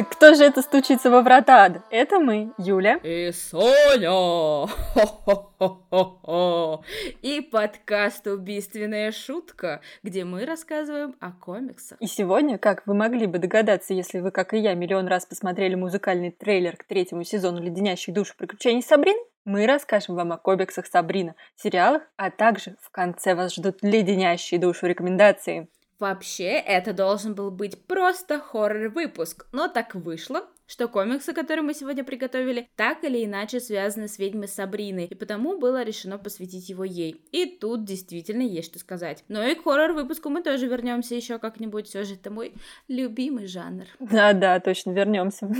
Так кто же это стучится во врата? Это мы, Юля. И Соня! Хо-хо-хо-хо-хо! И подкаст «Убийственная шутка», где мы рассказываем о комиксах. И сегодня, как вы могли бы догадаться, если вы, как и я, миллион раз посмотрели музыкальный трейлер к третьему сезону «Леденящих душу приключений Сабрины», мы расскажем вам о комиксах Сабрина, сериалах, а также в конце вас ждут леденящие душу рекомендации. Вообще, это должен был быть просто хоррор-выпуск, но так вышло, что комиксы, которые мы сегодня приготовили, так или иначе связаны с ведьмой Сабриной, и потому было решено посвятить его ей. И тут действительно есть что сказать. Но и к хоррор-выпуску мы тоже вернемся еще как-нибудь, все же это мой любимый жанр. Да-да, точно, вернемся.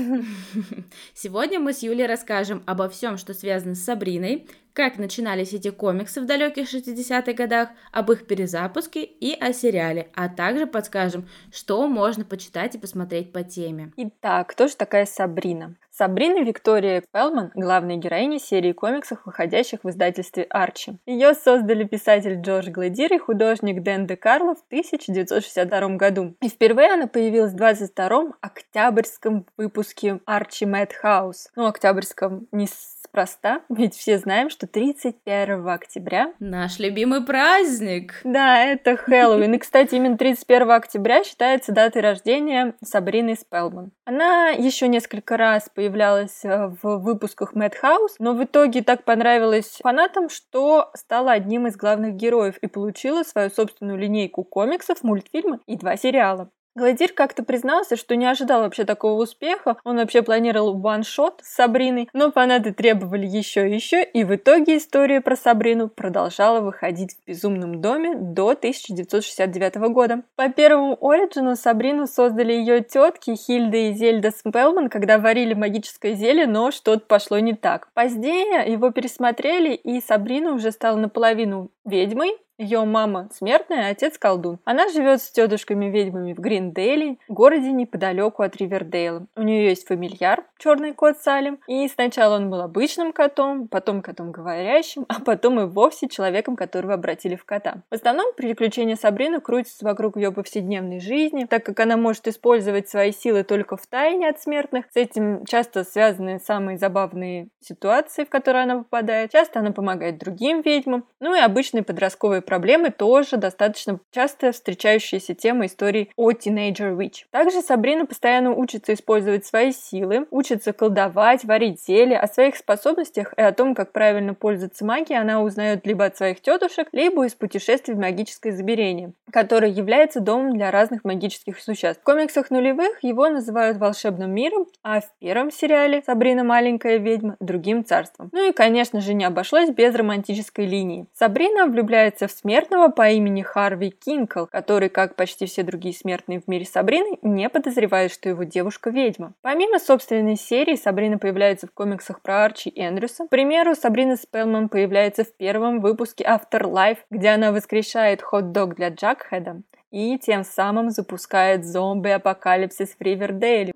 Сегодня мы с Юлей расскажем обо всем, что связано с Сабриной, как начинались эти комиксы в далеких 60-х годах, об их перезапуске и о сериале, а также подскажем, что можно почитать и посмотреть по теме. Итак, кто же такая Сабрина? Сабрина Виктория Пелман – главная героиня серии комиксов, выходящих в издательстве Арчи. Ее создали писатель Джордж Гладир и художник Дэн Де Карло в 1962 году. И впервые она появилась в 22-м октябрьском выпуске Арчи Мэтт Хаус. Ну, октябрьском не неспроста, ведь все знаем, что 31 октября... Наш любимый праздник! Да, это Хэллоуин. И, кстати, именно 31 октября считается датой рождения Сабрины Спелман. Она еще несколько раз появлялась э, в выпусках Хаус, но в итоге так понравилась фанатам, что стала одним из главных героев и получила свою собственную линейку комиксов, мультфильмы и два сериала. Гладир как-то признался, что не ожидал вообще такого успеха. Он вообще планировал ваншот с Сабриной, но фанаты требовали еще и еще, и в итоге история про Сабрину продолжала выходить в «Безумном доме» до 1969 года. По первому оригину Сабрину создали ее тетки Хильда и Зельда Спелман, когда варили магическое зелье, но что-то пошло не так. Позднее его пересмотрели, и Сабрина уже стала наполовину ведьмой, ее мама смертная, а отец колдун. Она живет с тетушками-ведьмами в Гриндейле, городе неподалеку от Ривердейла. У нее есть фамильяр, черный кот Салим, и сначала он был обычным котом, потом котом говорящим, а потом и вовсе человеком, которого обратили в кота. В основном приключения Сабрины крутятся вокруг ее повседневной жизни, так как она может использовать свои силы только в тайне от смертных. С этим часто связаны самые забавные ситуации, в которые она попадает. Часто она помогает другим ведьмам, ну и обычные подростковые проблемы тоже достаточно часто встречающаяся тема истории о Teenager Witch. Также Сабрина постоянно учится использовать свои силы, учится колдовать, варить зелья, о своих способностях и о том, как правильно пользоваться магией, она узнает либо от своих тетушек, либо из путешествий в магическое измерение, которое является домом для разных магических существ. В комиксах нулевых его называют волшебным миром, а в первом сериале Сабрина маленькая ведьма другим царством. Ну и, конечно же, не обошлось без романтической линии. Сабрина влюбляется в смертного по имени Харви Кинкл, который, как почти все другие смертные в мире Сабрины, не подозревает, что его девушка ведьма. Помимо собственной серии, Сабрина появляется в комиксах про Арчи Эндрюса. К примеру, Сабрина Спелман появляется в первом выпуске Afterlife, где она воскрешает хот-дог для Джакхеда и тем самым запускает зомби-апокалипсис в Ривердейле.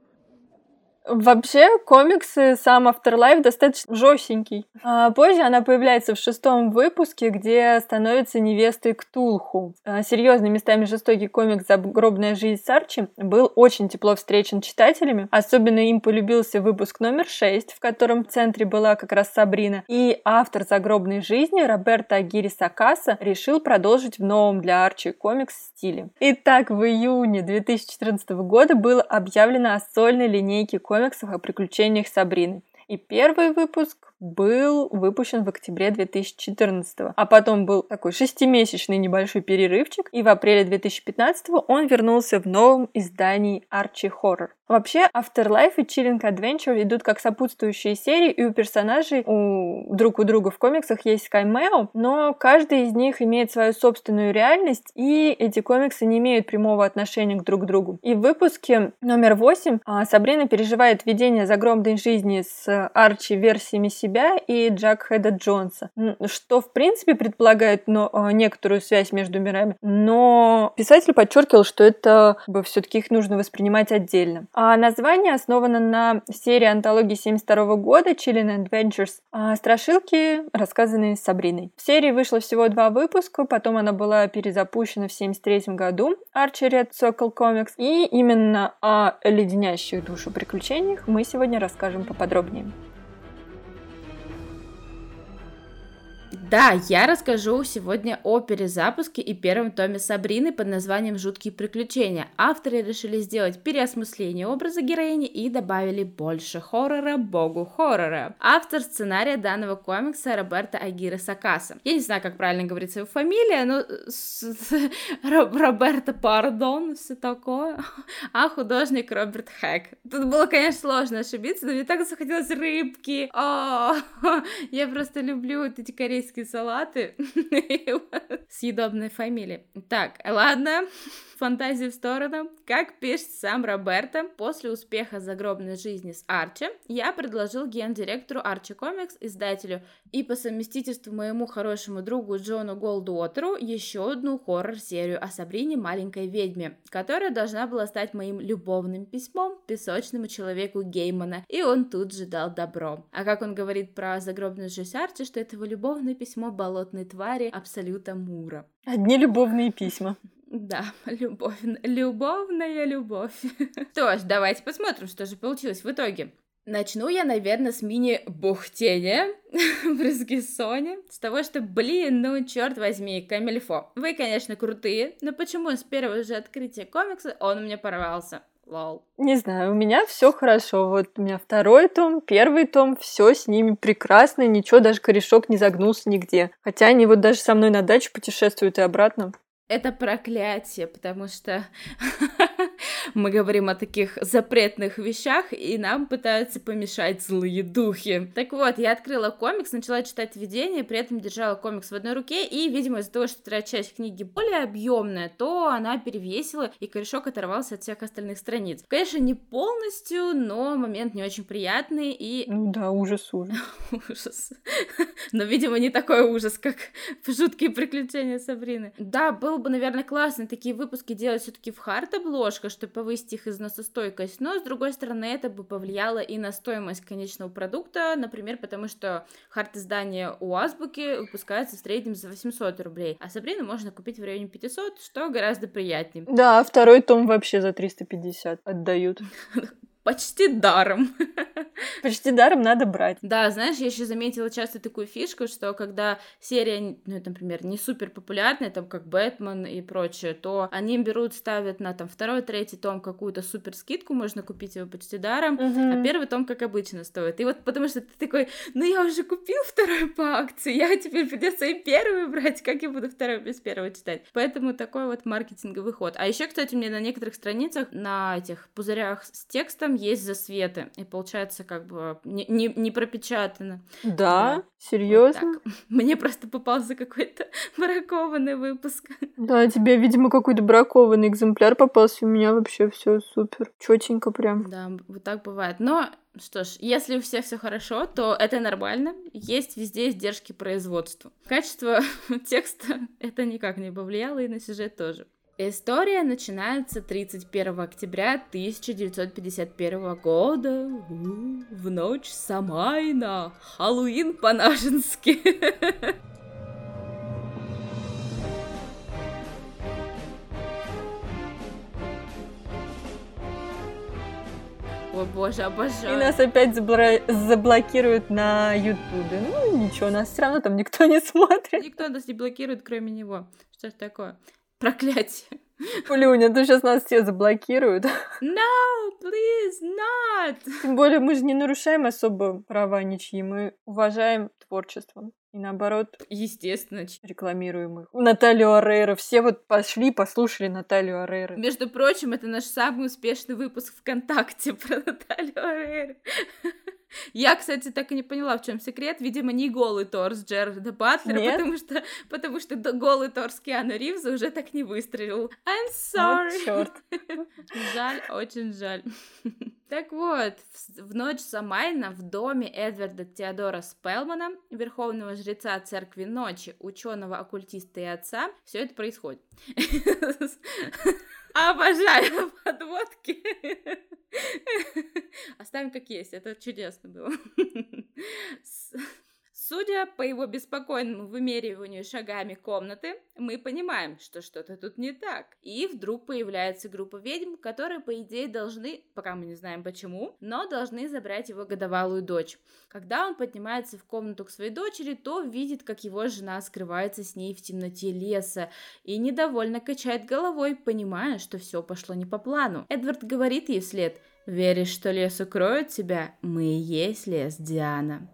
Вообще, комиксы сам Afterlife достаточно жестенький. А позже она появляется в шестом выпуске, где становится невестой Ктулху. А, серьезный местами жестокий комикс «Загробная жизнь Сарчи» был очень тепло встречен читателями. Особенно им полюбился выпуск номер 6, в котором в центре была как раз Сабрина. И автор «Загробной жизни» Роберто Агири Сакаса решил продолжить в новом для Арчи комикс стиле. Итак, в июне 2014 года было объявлено о сольной линейке комиксов комиксов о приключениях Сабрины. И первый выпуск был выпущен в октябре 2014, а потом был такой шестимесячный небольшой перерывчик, и в апреле 2015 он вернулся в новом издании Archie Horror. Вообще, Afterlife и Chilling Adventure идут как сопутствующие серии, и у персонажей у друг у друга в комиксах есть камео, но каждый из них имеет свою собственную реальность, и эти комиксы не имеют прямого отношения к друг другу. И в выпуске номер 8 а, Сабрина переживает видение загробной жизни с Арчи версиями себя себя и Джак Хеда Джонса, что, в принципе, предполагает но, а, некоторую связь между мирами, но писатель подчеркивал, что это все-таки их нужно воспринимать отдельно. А название основано на серии антологии 72 года Chilling Adventures а страшилки, рассказанные Сабриной. В серии вышло всего два выпуска, потом она была перезапущена в 73 году Archie Red Circle Comics, и именно о леденящих душу приключениях мы сегодня расскажем поподробнее. Да, я расскажу сегодня о перезапуске и первом томе Сабрины под названием «Жуткие приключения». Авторы решили сделать переосмысление образа героини и добавили больше хоррора богу хоррора. Автор сценария данного комикса Роберто Агира Сакаса. Я не знаю, как правильно говорится его фамилия, но Роберто Пардон, все такое. А художник Роберт Хэк. Тут было, конечно, сложно ошибиться, но мне так захотелось рыбки. О, я просто люблю эти корейские салаты съедобной фамилии. Так, ладно, фантазии в сторону. Как пишет сам Роберто, после успеха загробной жизни с Арчи, я предложил гендиректору Арчи Комикс, издателю и по совместительству моему хорошему другу Джону Голдуотеру еще одну хоррор-серию о Сабрине маленькой ведьме, которая должна была стать моим любовным письмом песочному человеку Геймана, и он тут же дал добро. А как он говорит про загробную жизнь Арчи, что это его любовное письмо болотной твари Абсолюта Мура. Одни любовные письма. Да, любовь, любовная любовь. Что ж, давайте посмотрим, что же получилось в итоге. Начну я, наверное, с мини-бухтения в Ризгиссоне. С того, что, блин, ну, черт возьми, Камильфо. Вы, конечно, крутые, но почему с первого же открытия комикса он у меня порвался? Лол. Не знаю, у меня все хорошо. Вот у меня второй том, первый том, все с ними прекрасно, ничего, даже корешок не загнулся нигде. Хотя они вот даже со мной на дачу путешествуют и обратно это проклятие, потому что мы говорим о таких запретных вещах, и нам пытаются помешать злые духи. Так вот, я открыла комикс, начала читать введение, при этом держала комикс в одной руке, и, видимо, из-за того, что вторая часть книги более объемная, то она перевесила, и корешок оторвался от всех остальных страниц. Конечно, не полностью, но момент не очень приятный, и... Ну да, ужас, ужас. ужас. но, видимо, не такой ужас, как в «Жуткие приключения Сабрины». Да, был было бы, наверное, классно такие выпуски делать все-таки в хард-обложках, чтобы повысить их износостойкость, но, с другой стороны, это бы повлияло и на стоимость конечного продукта, например, потому что хард-издание у Азбуки выпускается в среднем за 800 рублей, а Сабрину можно купить в районе 500, что гораздо приятнее. Да, второй том вообще за 350 отдают. почти даром. Почти даром надо брать. Да, знаешь, я еще заметила часто такую фишку, что когда серия, ну, например, не супер популярная, там, как Бэтмен и прочее, то они берут, ставят на там второй, третий том какую-то супер скидку, можно купить его почти даром, uh-huh. а первый том, как обычно, стоит. И вот потому что ты такой, ну, я уже купил второй по акции, я теперь придется и первый брать, как я буду второй без первого читать. Поэтому такой вот маркетинговый ход. А еще, кстати, у меня на некоторых страницах, на этих пузырях с текстом есть засветы, и получается как бы не, не, не пропечатано. Да, да. серьезно? Вот Мне просто попался какой-то бракованный выпуск. Да, тебе, видимо, какой-то бракованный экземпляр попался, у меня вообще все супер, четенько прям. Да, вот так бывает. Но что ж, если у всех все хорошо, то это нормально. Есть везде издержки производства. Качество текста это никак не повлияло, и на сюжет тоже. История начинается 31 октября 1951 года в ночь Самайна, Хэллоуин по-нашенски. О боже, обожаю. И нас опять забла- заблокируют на Ютубе. Ну ничего, нас все равно там никто не смотрит. Никто нас не блокирует, кроме него. Что ж такое? Проклятие. Полюня, ты сейчас нас все заблокируют. No, please, not! Тем более мы же не нарушаем особо права ничьи, мы уважаем творчество. И наоборот, естественно, рекламируем их. Наталью Арейра. Все вот пошли, послушали Наталью Арейра. Между прочим, это наш самый успешный выпуск ВКонтакте про Наталью Арейра. Я, кстати, так и не поняла, в чем секрет. Видимо, не голый торс Джерарда Батлера, Нет? потому что, потому что голый торс Киану Ривза уже так не выстрелил. I'm sorry. Вот, жаль, очень жаль. Так вот, в ночь Самайна в доме Эдварда Теодора Спелмана, верховного жреца церкви ночи, ученого, оккультиста и отца, все это происходит. Обожаю подводки. Оставим как есть, это чудесно было. Судя по его беспокойному вымериванию шагами комнаты, мы понимаем, что что-то тут не так. И вдруг появляется группа ведьм, которые, по идее, должны, пока мы не знаем почему, но должны забрать его годовалую дочь. Когда он поднимается в комнату к своей дочери, то видит, как его жена скрывается с ней в темноте леса и недовольно качает головой, понимая, что все пошло не по плану. Эдвард говорит ей вслед «Веришь, что лес укроет тебя? Мы и есть лес, Диана».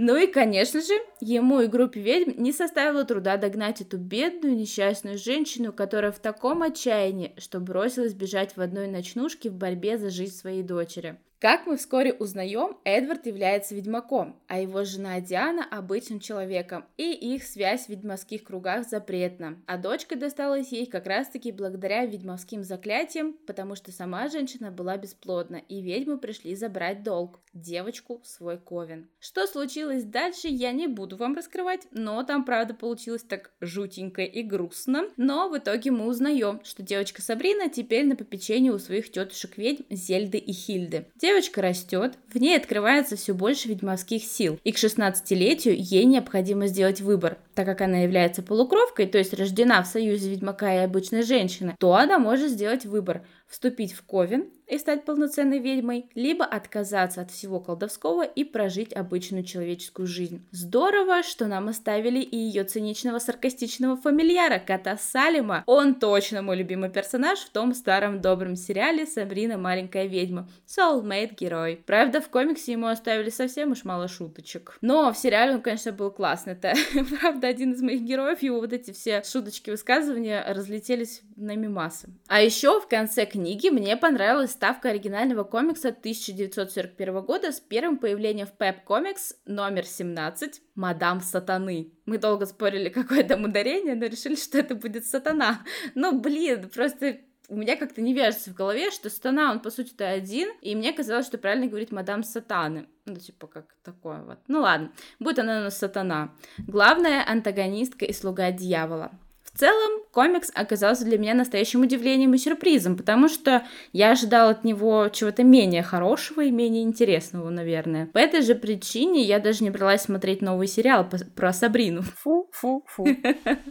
Ну и, конечно же, ему и группе ведьм не составило труда догнать эту бедную несчастную женщину, которая в таком отчаянии, что бросилась бежать в одной ночнушке в борьбе за жизнь своей дочери. Как мы вскоре узнаем, Эдвард является ведьмаком, а его жена Диана – обычным человеком, и их связь в ведьмовских кругах запретна. А дочка досталась ей как раз-таки благодаря ведьмовским заклятиям, потому что сама женщина была бесплодна, и ведьмы пришли забрать долг – девочку свой ковен. Что случилось дальше, я не буду вам раскрывать, но там, правда, получилось так жутенько и грустно. Но в итоге мы узнаем, что девочка Сабрина теперь на попечении у своих тетушек ведьм Зельды и Хильды. Девочка растет, в ней открывается все больше ведьмовских сил, и к 16-летию ей необходимо сделать выбор. Так как она является полукровкой, то есть рождена в союзе ведьмака и обычной женщины, то она может сделать выбор – вступить в ковен и стать полноценной ведьмой, либо отказаться от всего колдовского и прожить обычную человеческую жизнь. Здорово, что нам оставили и ее циничного саркастичного фамильяра, кота Салима. Он точно мой любимый персонаж в том старом добром сериале «Сабрина маленькая ведьма». Soulmate герой. Правда, в комиксе ему оставили совсем уж мало шуточек. Но в сериале он, конечно, был классный. Это, правда, один из моих героев, его вот эти все шуточки, высказывания разлетелись на мимасы. А еще в конце книги мне понравилась ставка оригинального комикса 1941 года с первым появлением в Pep Comics номер 17 «Мадам Сатаны». Мы долго спорили, какое там ударение, но решили, что это будет Сатана. Ну, блин, просто у меня как-то не вяжется в голове, что Сатана, он, по сути-то, один, и мне казалось, что правильно говорить мадам Сатаны. Ну, типа, как такое вот. Ну, ладно, будет она у нас Сатана. Главная антагонистка и слуга дьявола. В целом, комикс оказался для меня настоящим удивлением и сюрпризом, потому что я ожидала от него чего-то менее хорошего и менее интересного, наверное. По этой же причине я даже не бралась смотреть новый сериал про Сабрину. Фу-фу-фу.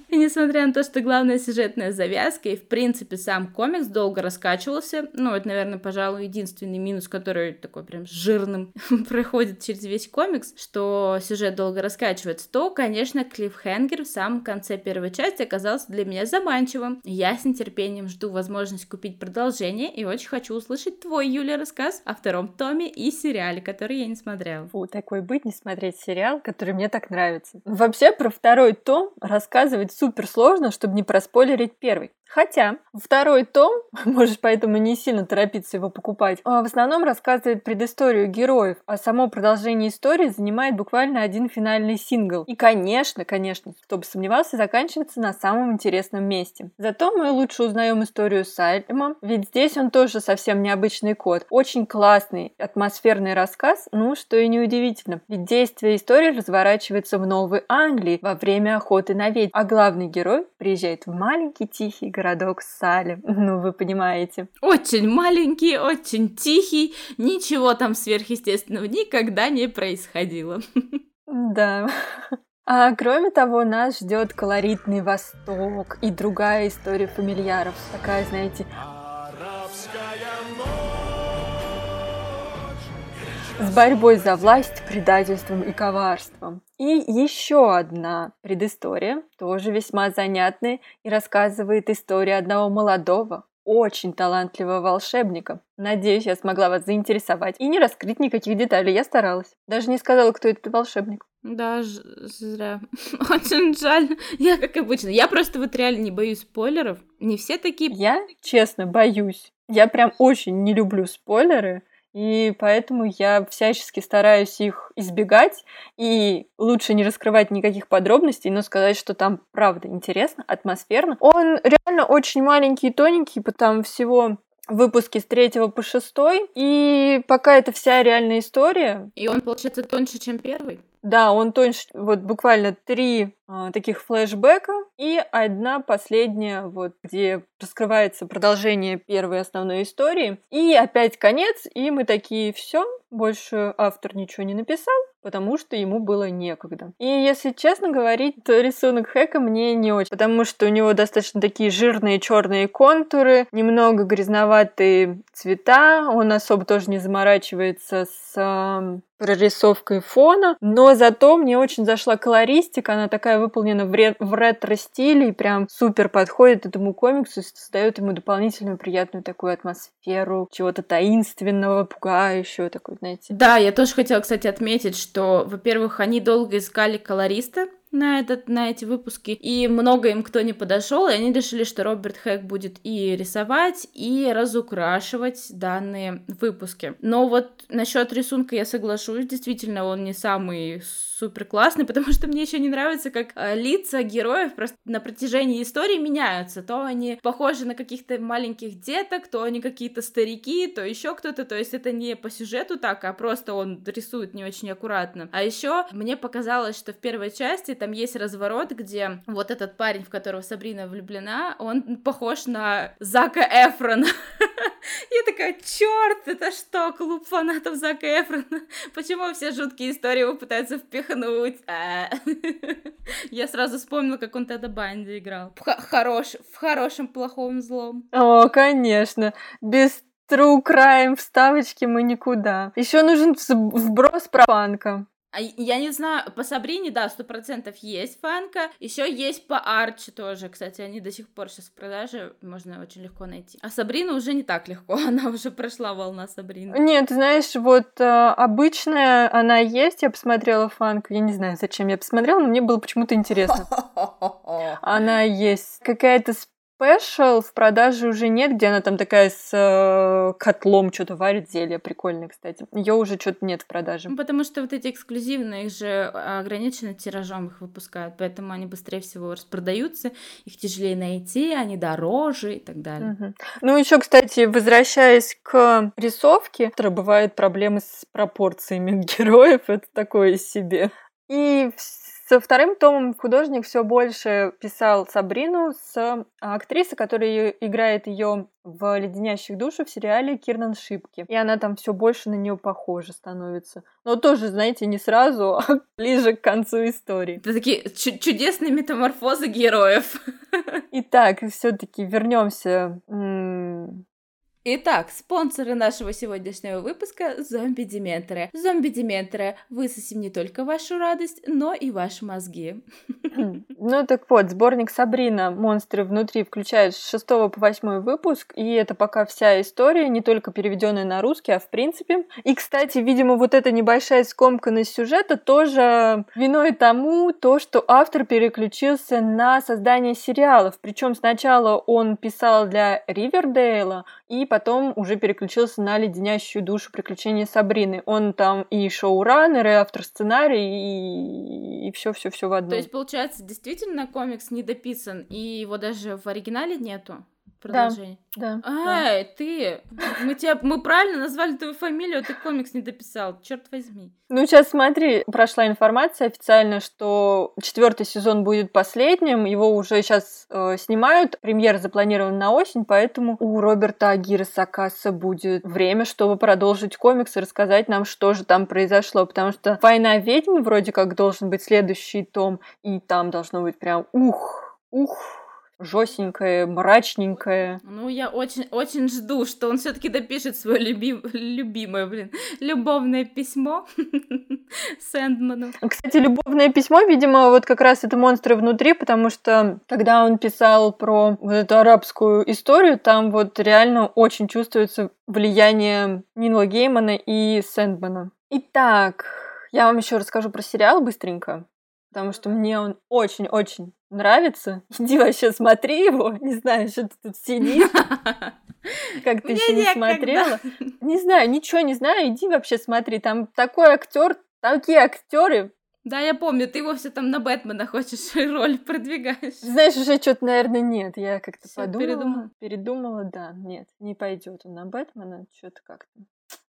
И несмотря на то, что главная сюжетная завязка и, в принципе, сам комикс долго раскачивался, ну, это, наверное, пожалуй, единственный минус, который такой прям жирным проходит через весь комикс, что сюжет долго раскачивается, то, конечно, Клиффхенгер в самом конце первой части оказался оказался для меня заманчивым. Я с нетерпением жду возможность купить продолжение и очень хочу услышать твой, Юля, рассказ о втором томе и сериале, который я не смотрела. Фу, такой быть, не смотреть сериал, который мне так нравится. Вообще, про второй том рассказывать супер сложно, чтобы не проспойлерить первый. Хотя второй том, можешь поэтому не сильно торопиться его покупать, а в основном рассказывает предысторию героев, а само продолжение истории занимает буквально один финальный сингл. И, конечно, конечно, кто бы сомневался, заканчивается на самом интересном месте. Зато мы лучше узнаем историю Сальма, ведь здесь он тоже совсем необычный кот. Очень классный, атмосферный рассказ, ну, что и неудивительно. Ведь действие истории разворачивается в Новой Англии во время охоты на ведьм, а главный герой приезжает в маленький тихий городок Салем. Ну, вы понимаете. Очень маленький, очень тихий, ничего там сверхъестественного никогда не происходило. Да. А кроме того, нас ждет колоритный Восток и другая история фамильяров. Такая, знаете, с борьбой за власть, предательством и коварством. И еще одна предыстория, тоже весьма занятная, и рассказывает историю одного молодого, очень талантливого волшебника. Надеюсь, я смогла вас заинтересовать и не раскрыть никаких деталей. Я старалась. Даже не сказала, кто этот волшебник. Да, зря. Очень жаль. Я, как обычно, я просто вот реально не боюсь спойлеров. Не все такие... Я, честно, боюсь. Я прям очень не люблю спойлеры. И поэтому я всячески стараюсь их избегать, и лучше не раскрывать никаких подробностей, но сказать, что там правда интересно, атмосферно. Он реально очень маленький и тоненький, потому всего выпуски с третьего по шестой, и пока это вся реальная история. И он, получается, тоньше, чем первый? Да, он тоньше, вот буквально три таких флешбека и одна последняя, вот где раскрывается продолжение первой основной истории. И опять конец, и мы такие, все, больше автор ничего не написал, потому что ему было некогда. И если честно говорить, то рисунок Хэка мне не очень, потому что у него достаточно такие жирные черные контуры, немного грязноватые цвета, он особо тоже не заморачивается с э, прорисовкой фона, но зато мне очень зашла колористика, она такая выполнена в, ре- в ретро-стиле и прям супер подходит этому комиксу, создает ему дополнительную приятную такую атмосферу чего-то таинственного, пугающего, такой, знаете. Да, я тоже хотела, кстати, отметить, что, во-первых, они долго искали колориста, на, этот, на эти выпуски, и много им кто не подошел, и они решили, что Роберт Хэк будет и рисовать, и разукрашивать данные выпуски. Но вот насчет рисунка я соглашусь, действительно, он не самый супер классный, потому что мне еще не нравится, как э, лица героев просто на протяжении истории меняются. То они похожи на каких-то маленьких деток, то они какие-то старики, то еще кто-то. То есть это не по сюжету так, а просто он рисует не очень аккуратно. А еще мне показалось, что в первой части там есть разворот, где вот этот парень, в которого Сабрина влюблена, он похож на Зака Эфрона. Я такая, черт, это что, клуб фанатов Зака Эфрона? Почему все жуткие истории его пытаются впихнуть? А. Я сразу вспомнила, как он тогда Банди играл. В хорошем, плохом, злом. О, конечно. Без True Crime вставочки мы никуда. Еще нужен вброс про панка. А я не знаю, по Сабрине, да, сто процентов есть фанка. Еще есть по Арчи тоже, кстати, они до сих пор сейчас в продаже, можно очень легко найти. А Сабрина уже не так легко, она уже прошла волна Сабрины. Нет, знаешь, вот э, обычная она есть, я посмотрела фанку, я не знаю, зачем я посмотрела, но мне было почему-то интересно. Она есть. Какая-то Special в продаже уже нет, где она там такая с э, котлом что-то варит, зелье прикольное, кстати. Ее уже что-то нет в продаже. Ну, потому что вот эти эксклюзивные, их же ограниченно тиражом их выпускают, поэтому они быстрее всего распродаются, их тяжелее найти, они дороже и так далее. Угу. Ну, еще, кстати, возвращаясь к рисовке, бывают проблемы с пропорциями героев, это такое себе. И со вторым томом художник все больше писал Сабрину с актрисой, которая играет ее в «Леденящих душу» в сериале Кирнан Шипки. И она там все больше на нее похожа становится. Но тоже, знаете, не сразу, а ближе к концу истории. Это такие чудесные метаморфозы героев. Итак, все-таки вернемся Итак, спонсоры нашего сегодняшнего выпуска – зомби-дементоры. Зомби-дементоры, высосим не только вашу радость, но и ваши мозги. Ну так вот, сборник Сабрина «Монстры внутри» включает с 6 по 8 выпуск, и это пока вся история, не только переведенная на русский, а в принципе. И, кстати, видимо, вот эта небольшая скомканность сюжета тоже виной тому, то, что автор переключился на создание сериалов. Причем сначала он писал для Ривердейла, и потом уже переключился на леденящую душу приключения Сабрины. Он там и шоураннер, и автор сценарий, и все-все-все в одном. То есть, получается, действительно комикс не дописан, и его даже в оригинале нету? Продолжение. Да. да Ай, да. ты! Мы тебя, мы правильно назвали твою фамилию, а ты комикс не дописал. Черт возьми. Ну, сейчас смотри, прошла информация официально, что четвертый сезон будет последним. Его уже сейчас э, снимают. Премьера запланирована на осень, поэтому у Роберта Агира Сакаса будет время, чтобы продолжить комикс и рассказать нам, что же там произошло. Потому что «Война ведьм» вроде как должен быть следующий том, и там должно быть прям ух, ух, жестенькое, мрачненькое. Ну, я очень, очень жду, что он все-таки допишет свое люби... любимое, блин, любовное письмо Сэндману. Кстати, любовное письмо, видимо, вот как раз это монстры внутри, потому что когда он писал про вот эту арабскую историю, там вот реально очень чувствуется влияние Нила Геймана и Сэндмана. Итак, я вам еще расскажу про сериал быстренько, потому что мне он очень-очень нравится, иди вообще смотри его, не знаю, что ты тут сидишь. Как ты еще не смотрела? Не знаю, ничего не знаю, иди вообще смотри. Там такой актер, такие актеры, да, я помню, ты вовсе там на Бэтмена хочешь роль продвигаешь. Знаешь, уже что-то, наверное, нет. Я как-то подумала, передумала. передумала, да, нет, не пойдет он на Бэтмена, что-то как-то.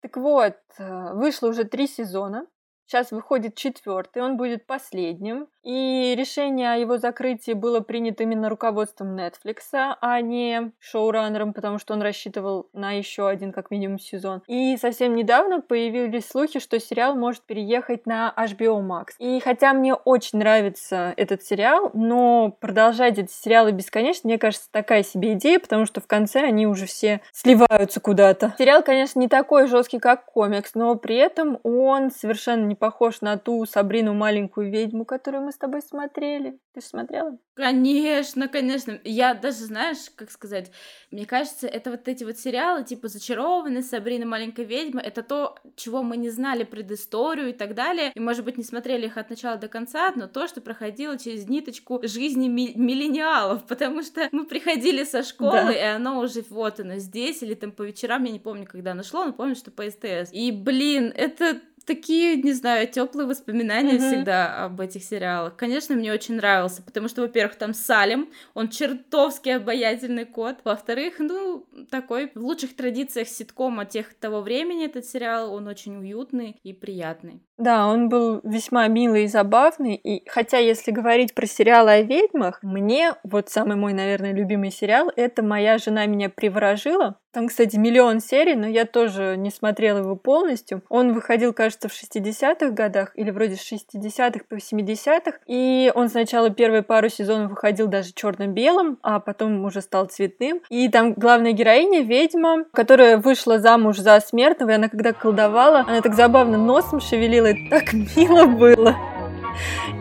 Так вот, э, вышло уже три сезона. Сейчас выходит четвертый, он будет последним. И решение о его закрытии было принято именно руководством Netflix, а не шоураннером, потому что он рассчитывал на еще один как минимум сезон. И совсем недавно появились слухи, что сериал может переехать на HBO Max. И хотя мне очень нравится этот сериал, но продолжать эти сериалы бесконечно, мне кажется, такая себе идея, потому что в конце они уже все сливаются куда-то. Сериал, конечно, не такой жесткий, как комикс, но при этом он совершенно не похож на ту Сабрину маленькую ведьму, которую мы мы с тобой смотрели. Ты же смотрела? Конечно, конечно. Я даже, знаешь, как сказать, мне кажется, это вот эти вот сериалы, типа «Зачарованные», «Сабрина маленькая ведьма», это то, чего мы не знали предысторию и так далее, и, может быть, не смотрели их от начала до конца, но то, что проходило через ниточку жизни ми- миллениалов, потому что мы приходили со школы, да. и оно уже вот оно здесь, или там по вечерам, я не помню, когда оно шло, но помню, что по СТС. И, блин, это такие, не знаю, теплые воспоминания mm-hmm. всегда об этих сериалах. Конечно, мне очень нравился, потому что, во-первых, там Салим, он чертовски обаятельный кот. Во-вторых, ну, такой в лучших традициях ситкома тех того времени этот сериал, он очень уютный и приятный. Да, он был весьма милый и забавный. И хотя, если говорить про сериалы о ведьмах, мне вот самый мой, наверное, любимый сериал это «Моя жена меня приворожила». Там, кстати, миллион серий, но я тоже не смотрела его полностью. Он выходил, кажется, в 60-х годах, или вроде с 60-х по 70-х. И он сначала первые пару сезонов выходил даже черно-белым, а потом уже стал цветным. И там главная героиня, ведьма, которая вышла замуж за смертного, и она когда колдовала, она так забавно носом шевелила, и так мило было.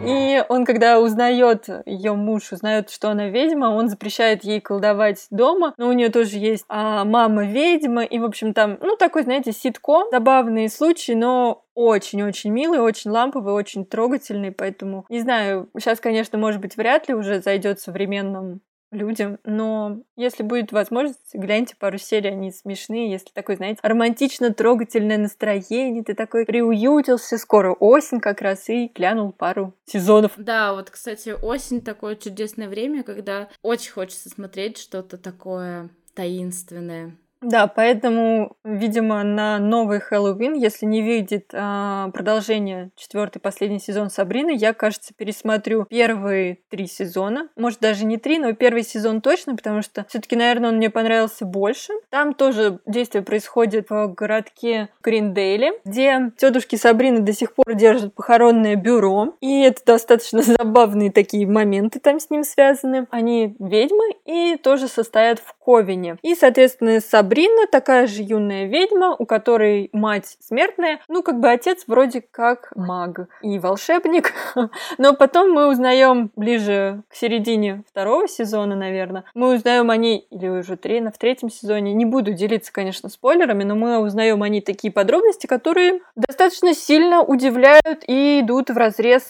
И он, когда узнает, ее муж узнает, что она ведьма, он запрещает ей колдовать дома. Но у нее тоже есть а, мама ведьма. И, в общем, там, ну, такой, знаете, ситком. Забавные случаи, но очень-очень милый, очень ламповый, очень трогательный, поэтому, не знаю, сейчас, конечно, может быть, вряд ли уже зайдет современным людям, но если будет возможность, гляньте пару серий, они смешные, если такой, знаете, романтично-трогательное настроение, ты такой приуютился, скоро осень как раз, и глянул пару сезонов. Да, вот, кстати, осень такое чудесное время, когда очень хочется смотреть что-то такое таинственное. Да, поэтому, видимо, на новый Хэллоуин, если не выйдет а, продолжение четвертый последний сезон Сабрины, я, кажется, пересмотрю первые три сезона. Может, даже не три, но первый сезон точно, потому что все-таки, наверное, он мне понравился больше. Там тоже действие происходит в городке Гриндейле, где тетушки Сабрины до сих пор держат похоронное бюро. И это достаточно забавные такие моменты там с ним связаны. Они ведьмы и тоже состоят в Ковине. И, соответственно, Сабрина Сабрина такая же юная ведьма, у которой мать смертная, ну как бы отец вроде как маг и волшебник. Но потом мы узнаем ближе к середине второго сезона, наверное, мы узнаем о ней, или уже три, в третьем сезоне, не буду делиться, конечно, спойлерами, но мы узнаем о ней такие подробности, которые достаточно сильно удивляют и идут в разрез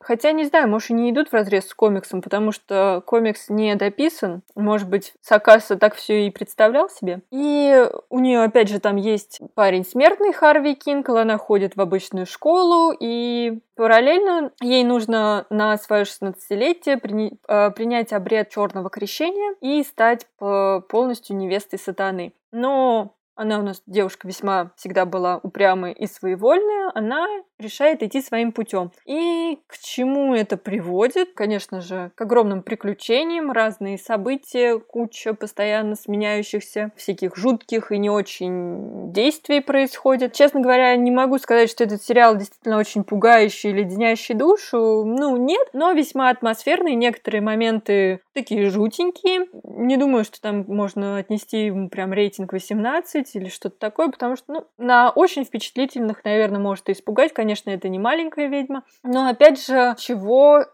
Хотя, не знаю, может, и не идут в разрез с комиксом, потому что комикс не дописан. Может быть, Сакаса так все и представлял себе. И у нее, опять же, там есть парень смертный Харви Кинкл, она ходит в обычную школу, и параллельно ей нужно на свое 16-летие при... Э, принять обряд черного крещения и стать полностью невестой сатаны. Но она у нас девушка весьма всегда была упрямая и своевольная, она решает идти своим путем. И к чему это приводит? Конечно же, к огромным приключениям, разные события, куча постоянно сменяющихся, всяких жутких и не очень действий происходит. Честно говоря, не могу сказать, что этот сериал действительно очень пугающий, леденящий душу. Ну, нет, но весьма атмосферный. Некоторые моменты такие жутенькие. Не думаю, что там можно отнести прям рейтинг 18 или что-то такое, потому что, ну, на очень впечатлительных, наверное, может и испугать, конечно, это не маленькая ведьма. Но опять же, чего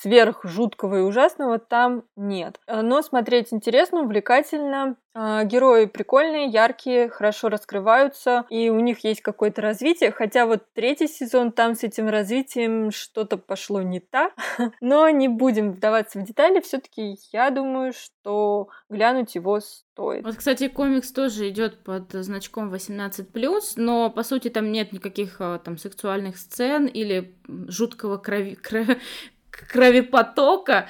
сверх жуткого и ужасного там нет. Но смотреть интересно, увлекательно. А, герои прикольные, яркие, хорошо раскрываются, и у них есть какое-то развитие. Хотя вот третий сезон там с этим развитием что-то пошло не так. Но не будем вдаваться в детали. Все-таки я думаю, что глянуть его стоит. Вот, кстати, комикс тоже идет под значком 18+, но по сути там нет никаких а, там сексуальных сцен или жуткого крови, крови, кровопотока.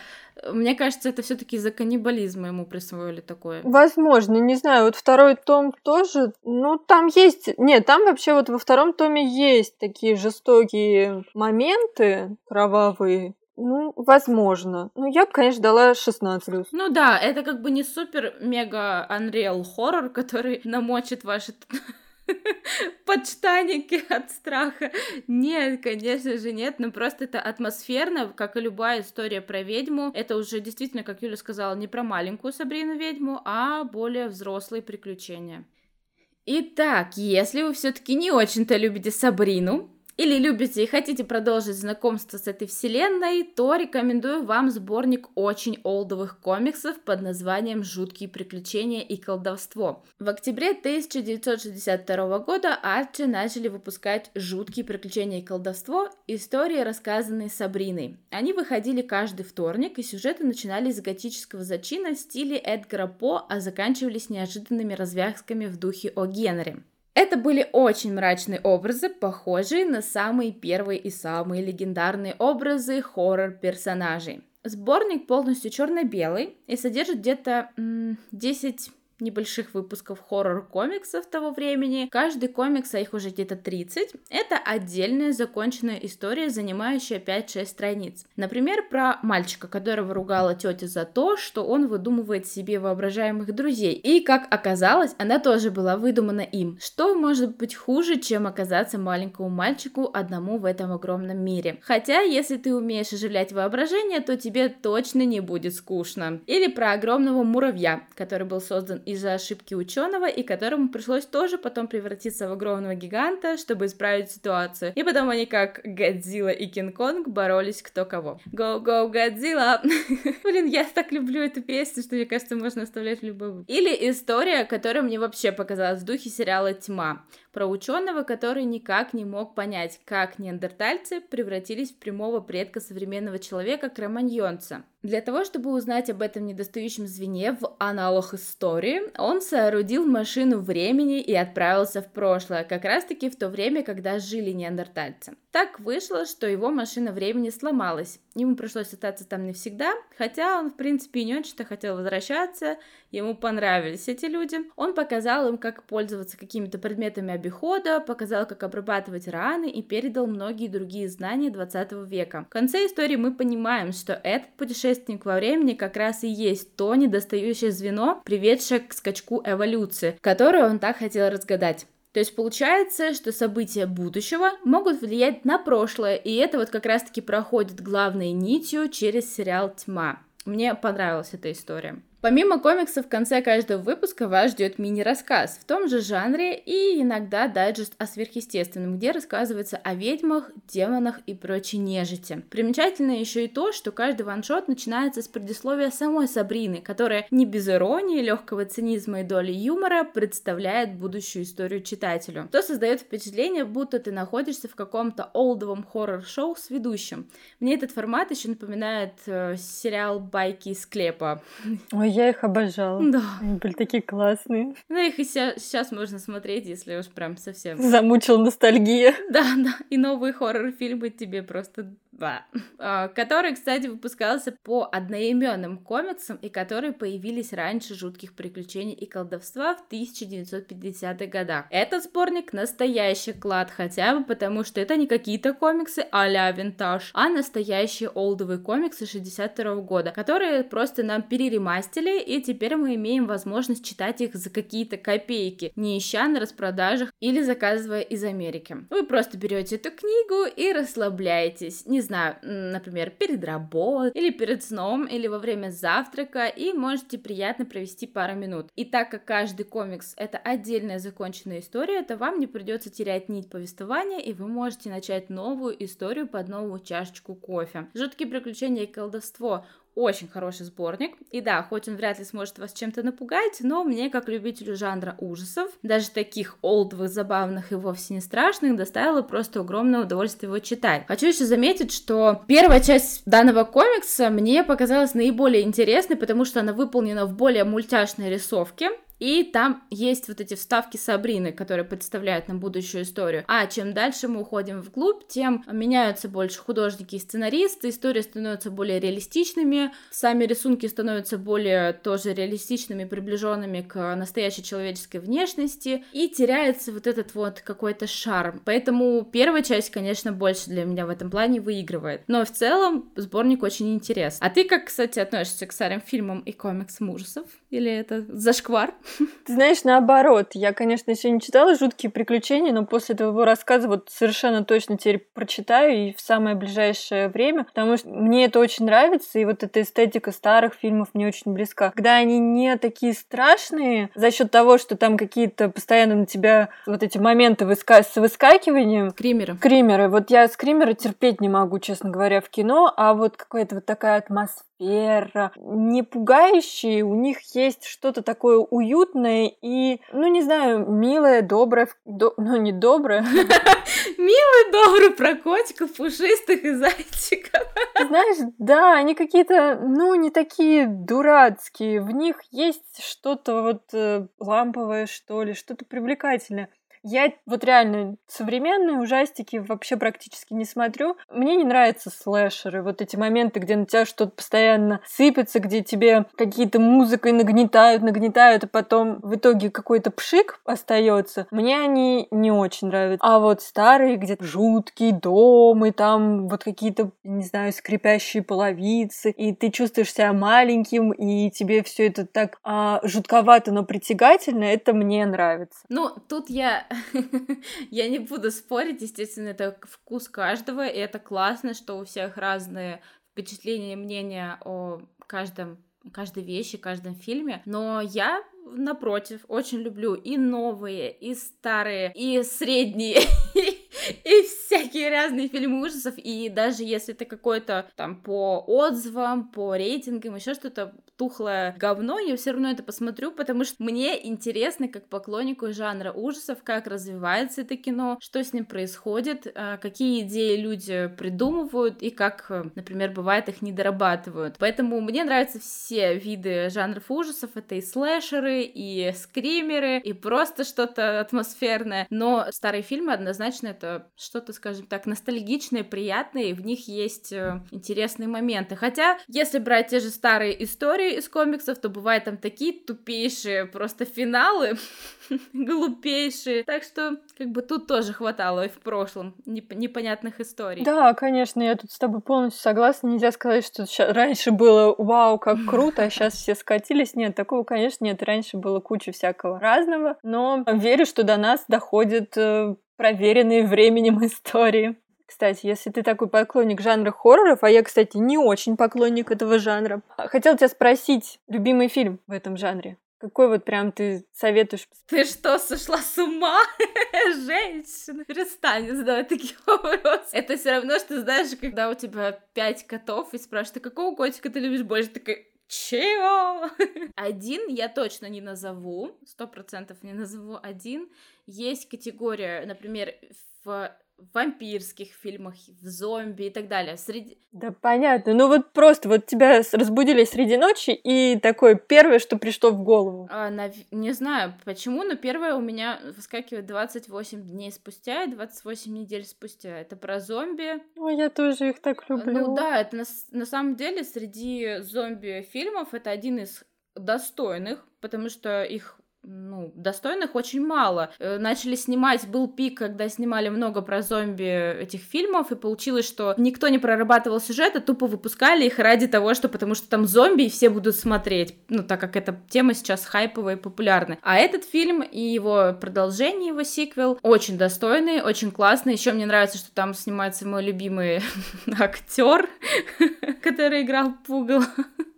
Мне кажется, это все-таки из-за каннибализма ему присвоили такое. Возможно, не знаю. Вот второй том тоже, ну там есть, нет, там вообще вот во втором томе есть такие жестокие моменты кровавые, ну, возможно. Ну, я бы, конечно, дала 16 Ну да, это как бы не супер-мега Unreal хоррор, который намочит ваши подштаники от страха. Нет, конечно же нет, но просто это атмосферно, как и любая история про ведьму. Это уже действительно, как Юля сказала, не про маленькую Сабрину ведьму, а более взрослые приключения. Итак, если вы все-таки не очень-то любите Сабрину, или любите и хотите продолжить знакомство с этой вселенной, то рекомендую вам сборник очень олдовых комиксов под названием «Жуткие приключения и колдовство». В октябре 1962 года Арчи начали выпускать «Жуткие приключения и колдовство» истории, рассказанные Сабриной. Они выходили каждый вторник, и сюжеты начинались с готического зачина в стиле Эдгара По, а заканчивались неожиданными развязками в духе О. Генри. Это были очень мрачные образы, похожие на самые первые и самые легендарные образы хоррор-персонажей. Сборник полностью черно-белый и содержит где-то 10 небольших выпусков хоррор-комиксов того времени. Каждый комикс, а их уже где-то 30, это отдельная законченная история, занимающая 5-6 страниц. Например, про мальчика, которого ругала тетя за то, что он выдумывает себе воображаемых друзей. И, как оказалось, она тоже была выдумана им. Что может быть хуже, чем оказаться маленькому мальчику одному в этом огромном мире? Хотя, если ты умеешь оживлять воображение, то тебе точно не будет скучно. Или про огромного муравья, который был создан из-за ошибки ученого, и которому пришлось тоже потом превратиться в огромного гиганта, чтобы исправить ситуацию. И потом они как Годзилла и Кинг-Конг боролись кто кого. Go, go, Годзилла! Блин, я так люблю эту песню, что мне кажется, можно оставлять в любой. Или история, которая мне вообще показалась в духе сериала «Тьма» про ученого, который никак не мог понять, как неандертальцы превратились в прямого предка современного человека кроманьонца. Для того, чтобы узнать об этом недостающем звене в аналах истории, он соорудил машину времени и отправился в прошлое, как раз-таки в то время, когда жили неандертальцы. Так вышло, что его машина времени сломалась. Ему пришлось остаться там навсегда, хотя он, в принципе, не очень-то хотел возвращаться, ему понравились эти люди. Он показал им, как пользоваться какими-то предметами обихода, показал, как обрабатывать раны и передал многие другие знания 20 века. В конце истории мы понимаем, что этот путешественник во времени как раз и есть то недостающее звено, приведшее к скачку эволюции, которое он так хотел разгадать. То есть получается, что события будущего могут влиять на прошлое, и это вот как раз-таки проходит главной нитью через сериал «Тьма». Мне понравилась эта история. Помимо комиксов, в конце каждого выпуска вас ждет мини-рассказ в том же жанре и иногда дайджест о сверхъестественном, где рассказывается о ведьмах, демонах и прочей нежити. Примечательно еще и то, что каждый ваншот начинается с предисловия самой Сабрины, которая не без иронии, легкого цинизма и доли юмора представляет будущую историю читателю. То создает впечатление, будто ты находишься в каком-то олдовом хоррор-шоу с ведущим. Мне этот формат еще напоминает э, сериал «Байки из склепа». Ой, я их обожала. Да. Они были такие классные. Ну, их и сейчас можно смотреть, если уж прям совсем... Замучил ностальгия. Да, да. И новые хоррор-фильмы тебе просто который, кстати, выпускался по одноименным комиксам и которые появились раньше жутких приключений и колдовства в 1950-х годах. Этот сборник настоящий клад, хотя бы потому, что это не какие-то комиксы а-ля винтаж, а настоящие олдовые комиксы 62 -го года, которые просто нам переремастили, и теперь мы имеем возможность читать их за какие-то копейки, не ища на распродажах или заказывая из Америки. Вы просто берете эту книгу и расслабляетесь, не знаю, например, перед работой, или перед сном, или во время завтрака, и можете приятно провести пару минут. И так как каждый комикс — это отдельная законченная история, то вам не придется терять нить повествования, и вы можете начать новую историю под новую чашечку кофе. Жуткие приключения и колдовство очень хороший сборник. И да, хоть он вряд ли сможет вас чем-то напугать, но мне, как любителю жанра ужасов, даже таких олдовых, забавных и вовсе не страшных, доставило просто огромное удовольствие его читать. Хочу еще заметить, что первая часть данного комикса мне показалась наиболее интересной, потому что она выполнена в более мультяшной рисовке, и там есть вот эти вставки Сабрины, которые представляют нам будущую историю. А чем дальше мы уходим вглубь, тем меняются больше художники и сценаристы, истории становятся более реалистичными, сами рисунки становятся более тоже реалистичными, приближенными к настоящей человеческой внешности, и теряется вот этот вот какой-то шарм. Поэтому первая часть, конечно, больше для меня в этом плане выигрывает. Но в целом сборник очень интересный. А ты как, кстати, относишься к старым фильмам и комиксам ужасов? Или это зашквар? Ты знаешь, наоборот, я, конечно, еще не читала «Жуткие приключения», но после твоего рассказа вот совершенно точно теперь прочитаю и в самое ближайшее время, потому что мне это очень нравится, и вот эта эстетика старых фильмов мне очень близка. Когда они не такие страшные за счет того, что там какие-то постоянно на тебя вот эти моменты выска... с выскакиванием. Кримеры. Кримеры. Вот я скримеры терпеть не могу, честно говоря, в кино, а вот какая-то вот такая атмосфера не пугающие, у них есть что-то такое уютное и, ну, не знаю, милое, доброе, до, ну, не доброе. Милый, добрый про котиков, пушистых и зайчиков. Знаешь, да, они какие-то, ну, не такие дурацкие, в них есть что-то вот э, ламповое, что ли, что-то привлекательное. Я вот реально современные ужастики вообще практически не смотрю. Мне не нравятся слэшеры, вот эти моменты, где на тебя что-то постоянно сыпется, где тебе какие-то музыкой нагнетают, нагнетают, а потом в итоге какой-то пшик остается. Мне они не очень нравятся. А вот старые, где жуткий дом, и там вот какие-то, не знаю, скрипящие половицы, и ты чувствуешь себя маленьким, и тебе все это так а, жутковато, но притягательно, это мне нравится. Ну, тут я Я не буду спорить, естественно, это вкус каждого, и это классно, что у всех разные впечатления и мнения о каждом каждой вещи, каждом фильме, но я напротив, очень люблю и новые, и старые, и средние, и всякие разные фильмы ужасов, и даже если это какой-то там по отзывам, по рейтингам, еще что-то тухлое говно, я все равно это посмотрю, потому что мне интересно, как поклоннику жанра ужасов, как развивается это кино, что с ним происходит, а, какие идеи люди придумывают и как, например, бывает их не дорабатывают. Поэтому мне нравятся все виды жанров ужасов, это и слэшеры, и скримеры, и просто что-то атмосферное, но старые фильмы однозначно это что-то, скажем так, ностальгичное, приятное, и в них есть э, интересные моменты. Хотя, если брать те же старые истории из комиксов, то бывают там такие тупейшие просто финалы, глупейшие. Так что, как бы тут тоже хватало и в прошлом неп- непонятных историй. Да, конечно, я тут с тобой полностью согласна. Нельзя сказать, что раньше было вау, как круто, а сейчас все скатились. Нет, такого, конечно, нет. Раньше было куча всякого разного. Но верю, что до нас доходит э, проверенные временем истории. Кстати, если ты такой поклонник жанра хорроров, а я, кстати, не очень поклонник этого жанра, хотел тебя спросить, любимый фильм в этом жанре? Какой вот прям ты советуешь? Ты что, сошла с ума? Женщина, перестань задавать такие вопросы. Это все равно, что знаешь, когда у тебя пять котов и спрашивают, ты какого котика ты любишь больше? Такой, чего? Один я точно не назову, сто процентов не назову один. Есть категория, например, в вампирских фильмах, в зомби и так далее. Среди... Да понятно. Ну вот просто вот тебя разбудили среди ночи, и такое первое, что пришло в голову. А, на... Не знаю почему, но первое у меня выскакивает 28 дней спустя и 28 недель спустя. Это про зомби. Ой, я тоже их так люблю. Ну да, это на, на самом деле среди зомби-фильмов это один из достойных, потому что их ну, достойных очень мало. Э, начали снимать, был пик, когда снимали много про зомби этих фильмов, и получилось, что никто не прорабатывал сюжет, а тупо выпускали их ради того, что потому что там зомби, и все будут смотреть, ну, так как эта тема сейчас хайповая и популярна. А этот фильм и его продолжение, его сиквел, очень достойный, очень классный. Еще мне нравится, что там снимается мой любимый актер, который играл Пугал.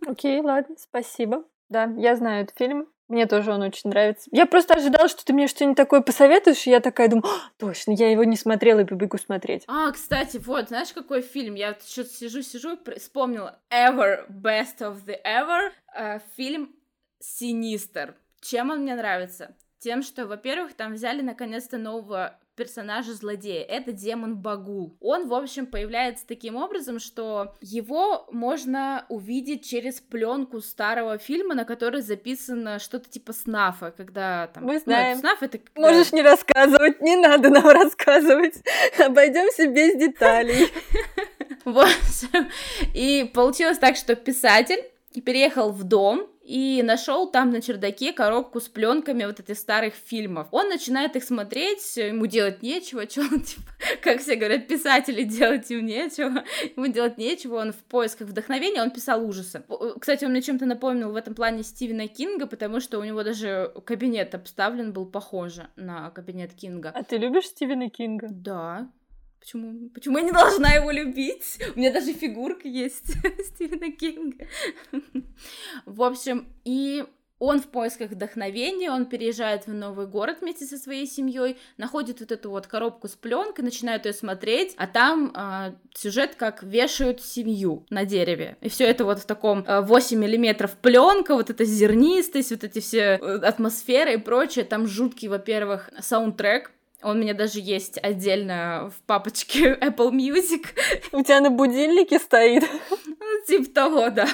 Окей, ладно, спасибо. Да, я знаю этот фильм. Мне тоже он очень нравится. Я просто ожидала, что ты мне что-нибудь такое посоветуешь, и я такая думаю, точно, я его не смотрела и побегу смотреть. А, кстати, вот, знаешь, какой фильм? Я что-то сижу-сижу вспомнила. Ever Best of the Ever. Э, фильм Синистер. Чем он мне нравится? Тем, что, во-первых, там взяли наконец-то нового персонажа злодея. Это демон Багул. Он, в общем, появляется таким образом, что его можно увидеть через пленку старого фильма, на которой записано что-то типа снафа, когда там... Мы ну, знаем. Ну, снаф это... Когда... Можешь не рассказывать, не надо нам рассказывать. Обойдемся без деталей. Вот. И получилось так, что писатель переехал в дом, и нашел там на чердаке коробку с пленками вот этих старых фильмов. Он начинает их смотреть, ему делать нечего, что он, типа, как все говорят, писатели делать им нечего, ему делать нечего, он в поисках вдохновения, он писал ужасы. Кстати, он мне чем-то напомнил в этом плане Стивена Кинга, потому что у него даже кабинет обставлен был похоже на кабинет Кинга. А ты любишь Стивена Кинга? Да, Почему? Почему я не должна его любить? У меня даже фигурка есть Стивена Кинга. В общем, и он в поисках вдохновения, он переезжает в новый город вместе со своей семьей, находит вот эту вот коробку с пленкой, начинает ее смотреть, а там э, сюжет как вешают семью на дереве. И все это вот в таком э, 8 миллиметров пленка, вот эта зернистость, вот эти все э, атмосферы и прочее. Там жуткий, во-первых, саундтрек, он у меня даже есть отдельно в папочке Apple Music. У тебя на будильнике стоит? Ну, типа того, да.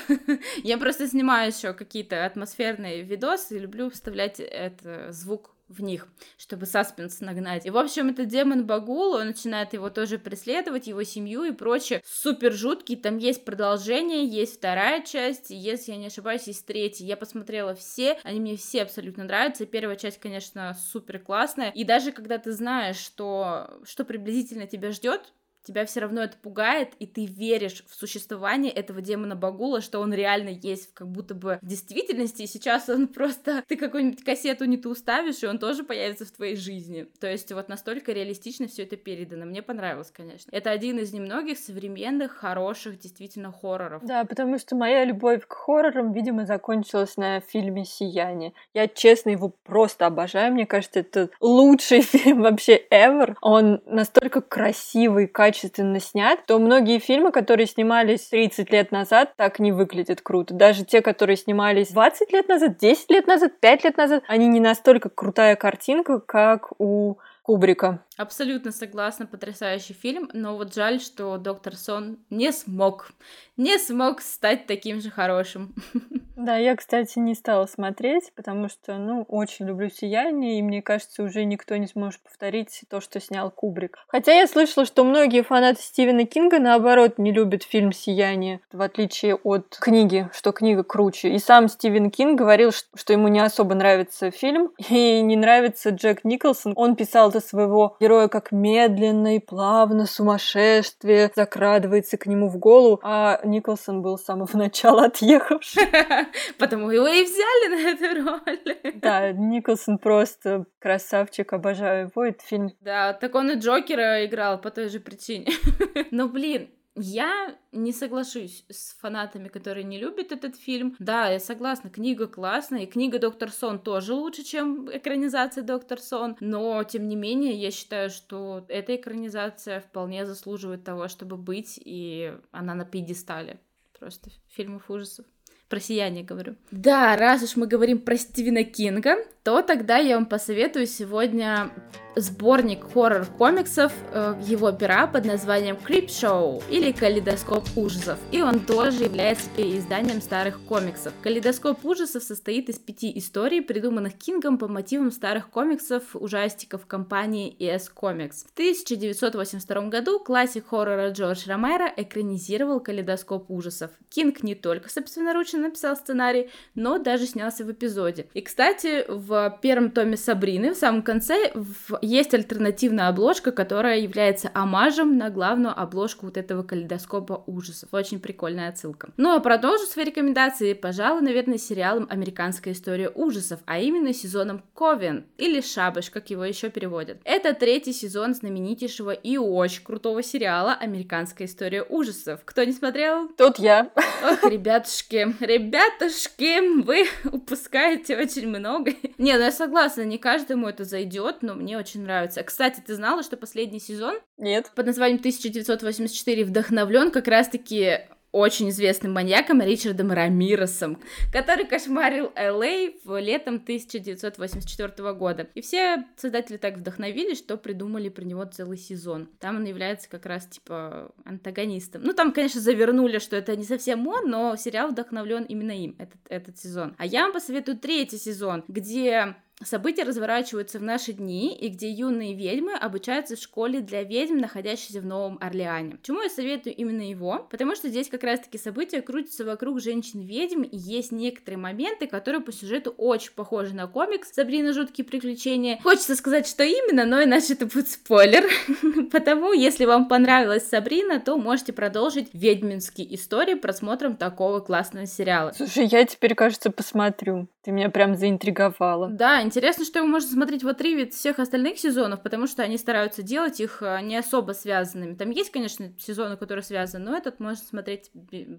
Я просто снимаю еще какие-то атмосферные видосы и люблю вставлять этот звук в них, чтобы саспенс нагнать. И, в общем, это демон Багул, он начинает его тоже преследовать, его семью и прочее. Супер жуткий, там есть продолжение, есть вторая часть, если я не ошибаюсь, есть третья. Я посмотрела все, они мне все абсолютно нравятся. Первая часть, конечно, супер классная. И даже когда ты знаешь, что, что приблизительно тебя ждет, тебя все равно это пугает, и ты веришь в существование этого демона Багула, что он реально есть как будто бы в действительности, и сейчас он просто... Ты какую-нибудь кассету не ту уставишь, и он тоже появится в твоей жизни. То есть вот настолько реалистично все это передано. Мне понравилось, конечно. Это один из немногих современных, хороших, действительно, хорроров. Да, потому что моя любовь к хоррорам, видимо, закончилась на фильме «Сияние». Я, честно, его просто обожаю. Мне кажется, это лучший фильм вообще ever. Он настолько красивый, качественный, качественно снят, то многие фильмы, которые снимались 30 лет назад, так не выглядят круто. Даже те, которые снимались 20 лет назад, 10 лет назад, 5 лет назад, они не настолько крутая картинка, как у Кубрика. Абсолютно согласна, потрясающий фильм, но вот жаль, что Доктор Сон не смог, не смог стать таким же хорошим. Да, я, кстати, не стала смотреть, потому что, ну, очень люблю «Сияние», и мне кажется, уже никто не сможет повторить то, что снял Кубрик. Хотя я слышала, что многие фанаты Стивена Кинга, наоборот, не любят фильм «Сияние», в отличие от книги, что книга круче. И сам Стивен Кинг говорил, что ему не особо нравится фильм, и не нравится Джек Николсон. Он писал за своего героя как медленно и плавно сумасшествие закрадывается к нему в голову, а Николсон был с самого начала отъехавший. Потому его и взяли на эту роль. Да, Николсон просто красавчик, обожаю его, этот фильм. Да, так он и Джокера играл по той же причине. Но, блин, я не соглашусь с фанатами, которые не любят этот фильм. Да, я согласна, книга классная, и книга Доктор Сон тоже лучше, чем экранизация Доктор Сон, но, тем не менее, я считаю, что эта экранизация вполне заслуживает того, чтобы быть, и она на пьедестале просто фильмов ужасов. Про сияние говорю. Да, раз уж мы говорим про Стивена Кинга, то тогда я вам посоветую сегодня сборник хоррор-комиксов э, его пера под названием Creepshow или Калейдоскоп ужасов, и он тоже является переизданием старых комиксов. Калейдоскоп ужасов состоит из пяти историй, придуманных Кингом по мотивам старых комиксов ужастиков компании EC Comics. В 1982 году классик хоррора Джордж Ромеро экранизировал Калейдоскоп ужасов. Кинг не только собственноручно написал сценарий, но даже снялся в эпизоде. И, кстати, в в первом томе Сабрины, в самом конце, в... есть альтернативная обложка, которая является омажем на главную обложку вот этого калейдоскопа ужасов. Очень прикольная отсылка. Ну, а продолжу свои рекомендации, пожалуй, наверное, сериалом «Американская история ужасов», а именно сезоном «Ковен» или «Шабаш», как его еще переводят. Это третий сезон знаменитейшего и очень крутого сериала «Американская история ужасов». Кто не смотрел? Тут я. Ох, ребятушки, ребятушки, вы упускаете очень много. Не, ну я согласна, не каждому это зайдет, но мне очень нравится. Кстати, ты знала, что последний сезон? Нет. Под названием 1984 вдохновлен как раз-таки очень известным маньяком Ричардом Рамиросом, который кошмарил Л.А. в летом 1984 года. И все создатели так вдохновились, что придумали про него целый сезон. Там он является как раз типа антагонистом. Ну, там, конечно, завернули, что это не совсем он, но сериал вдохновлен именно им, этот, этот сезон. А я вам посоветую третий сезон, где События разворачиваются в наши дни, и где юные ведьмы обучаются в школе для ведьм, находящейся в Новом Орлеане. Почему я советую именно его? Потому что здесь как раз-таки события крутятся вокруг женщин-ведьм, и есть некоторые моменты, которые по сюжету очень похожи на комикс «Сабрина. Жуткие приключения». Хочется сказать, что именно, но иначе это будет спойлер. Потому, если вам понравилась Сабрина, то можете продолжить ведьминские истории просмотром такого классного сериала. Слушай, я теперь, кажется, посмотрю. Ты меня прям заинтриговала. Да, интересно, что его можно смотреть в отрыве от всех остальных сезонов, потому что они стараются делать их э, не особо связанными. Там есть, конечно, сезоны, которые связаны, но этот можно смотреть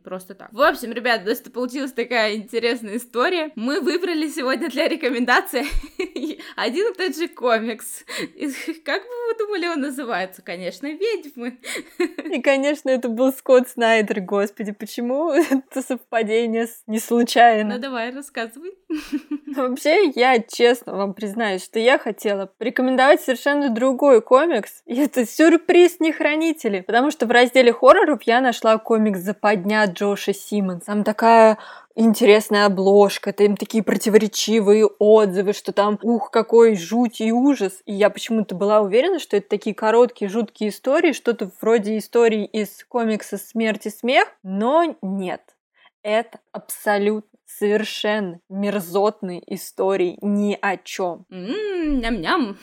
просто так. В общем, ребят, это получилась такая интересная история. Мы выбрали сегодня для рекомендации один и тот же комикс. Как бы вы думали, он называется? Конечно, «Ведьмы». И, конечно, это был Скотт Снайдер, господи, почему это совпадение не случайно? Ну, давай, рассказывай. Вообще, я честно вам признаюсь, что я хотела порекомендовать совершенно другой комикс. И это сюрприз не хранители. Потому что в разделе хорроров я нашла комикс «Западня» Джоша Симмонс. Там такая интересная обложка, там такие противоречивые отзывы, что там, ух, какой жуть и ужас. И я почему-то была уверена, что это такие короткие, жуткие истории, что-то вроде истории из комикса «Смерть и смех», но нет. Это абсолютно совершенно мерзотной истории ни о чем. Ням-ням.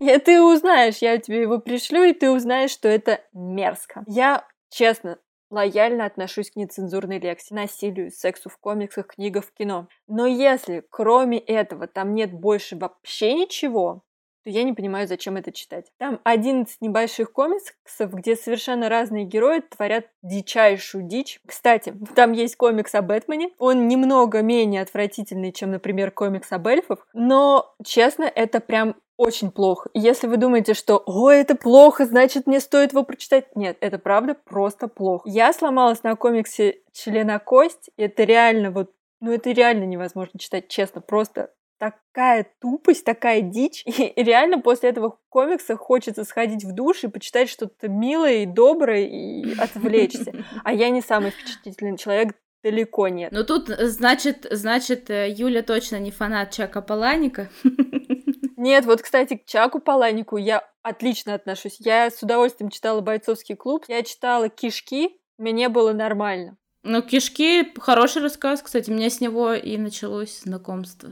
И ты узнаешь, я тебе его пришлю, и ты узнаешь, что это мерзко. Я, честно, лояльно отношусь к нецензурной лекции, насилию, сексу в комиксах, книгах, в кино. Но если кроме этого там нет больше вообще ничего, то я не понимаю, зачем это читать. Там 11 небольших комиксов, где совершенно разные герои творят дичайшую дичь. Кстати, там есть комикс о Бэтмене. Он немного менее отвратительный, чем, например, комикс об эльфах. Но, честно, это прям очень плохо. Если вы думаете, что «О, это плохо, значит, мне стоит его прочитать», нет, это правда просто плохо. Я сломалась на комиксе «Члена кость», это реально вот ну, это реально невозможно читать, честно. Просто такая тупость, такая дичь. И реально после этого комикса хочется сходить в душ и почитать что-то милое и доброе и отвлечься. А я не самый впечатлительный человек, далеко нет. Ну тут, значит, значит, э, Юля точно не фанат Чака Паланика. Нет, вот, кстати, к Чаку Паланику я отлично отношусь. Я с удовольствием читала «Бойцовский клуб», я читала «Кишки», мне было нормально. Ну, «Кишки» — хороший рассказ, кстати, у меня с него и началось знакомство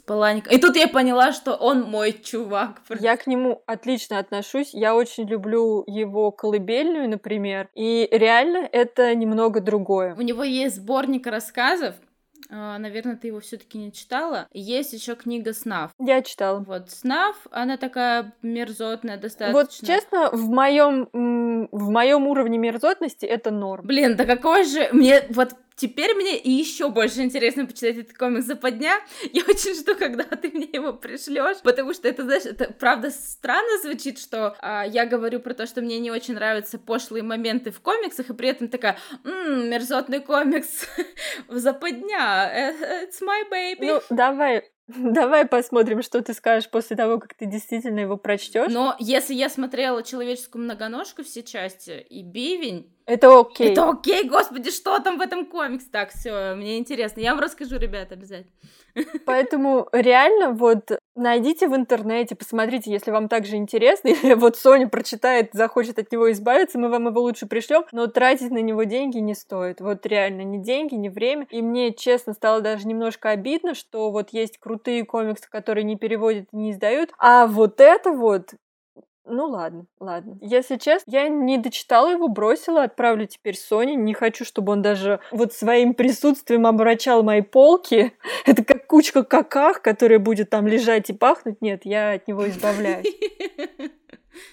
с Палаником. И тут я поняла, что он мой чувак. Я к нему отлично отношусь. Я очень люблю его колыбельную, например. И реально это немного другое. У него есть сборник рассказов, а, наверное, ты его все-таки не читала. Есть еще книга снав. Я читала. Вот снав, она такая мерзотная достаточно. Вот честно, в моем в моем уровне мерзотности это норм. Блин, да какой же мне вот Теперь мне еще больше интересно почитать этот комикс западня. Я очень жду, когда ты мне его пришлешь, потому что это, знаешь, это правда странно звучит, что а, я говорю про то, что мне не очень нравятся пошлые моменты в комиксах, и при этом такая, ммм, мерзотный комикс в западня, э, it's my baby. Ну, давай, Давай посмотрим, что ты скажешь после того, как ты действительно его прочтешь. Но если я смотрела человеческую многоножку все части и бивень, это окей. Это окей, господи, что там в этом комиксе? Так, все, мне интересно. Я вам расскажу, ребят, обязательно. Поэтому реально вот найдите в интернете, посмотрите, если вам также интересно, или вот Соня прочитает, захочет от него избавиться, мы вам его лучше пришлем, но тратить на него деньги не стоит. Вот реально, ни деньги, ни время. И мне, честно, стало даже немножко обидно, что вот есть крутые крутые комиксы, которые не переводят и не издают. А вот это вот ну ладно, ладно. Если честно, я не дочитала его, бросила, отправлю теперь Соне. Не хочу, чтобы он даже вот своим присутствием обращал мои полки. Это как кучка каках, которая будет там лежать и пахнуть. Нет, я от него избавляюсь.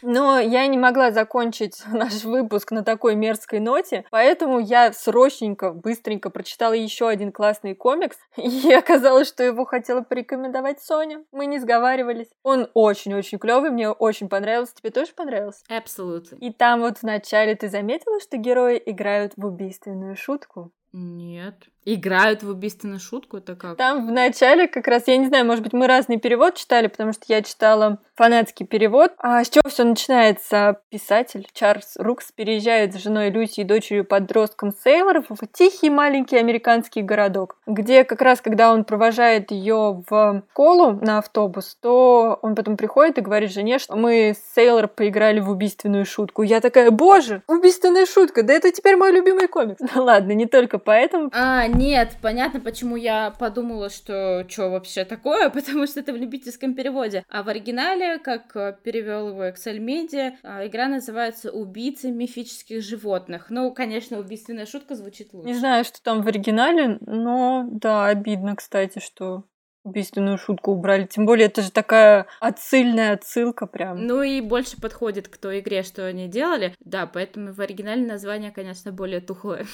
Но я не могла закончить наш выпуск на такой мерзкой ноте, поэтому я срочненько, быстренько прочитала еще один классный комикс, и оказалось, что его хотела порекомендовать Соня. Мы не сговаривались. Он очень-очень клевый, мне очень понравился. Тебе тоже понравился? Абсолютно. И там вот вначале ты заметила, что герои играют в убийственную шутку? Нет. Играют в убийственную шутку, это как? Там в начале как раз, я не знаю, может быть, мы разный перевод читали, потому что я читала фанатский перевод. А с чего все начинается? Писатель Чарльз Рукс переезжает с женой Люси и дочерью подростком Сейлоров в тихий маленький американский городок, где как раз, когда он провожает ее в школу на автобус, то он потом приходит и говорит жене, что мы с Сейлор поиграли в убийственную шутку. Я такая, боже, убийственная шутка, да это теперь мой любимый комикс. Ну ладно, не только поэтому. А, нет, понятно, почему я подумала, что что вообще такое, потому что это в любительском переводе. А в оригинале, как э, перевел его Excel Media, а, игра называется «Убийцы мифических животных». Ну, конечно, убийственная шутка звучит лучше. Не знаю, что там в оригинале, но да, обидно, кстати, что убийственную шутку убрали. Тем более, это же такая отсыльная отсылка прям. Ну и больше подходит к той игре, что они делали. Да, поэтому в оригинале название, конечно, более тухлое.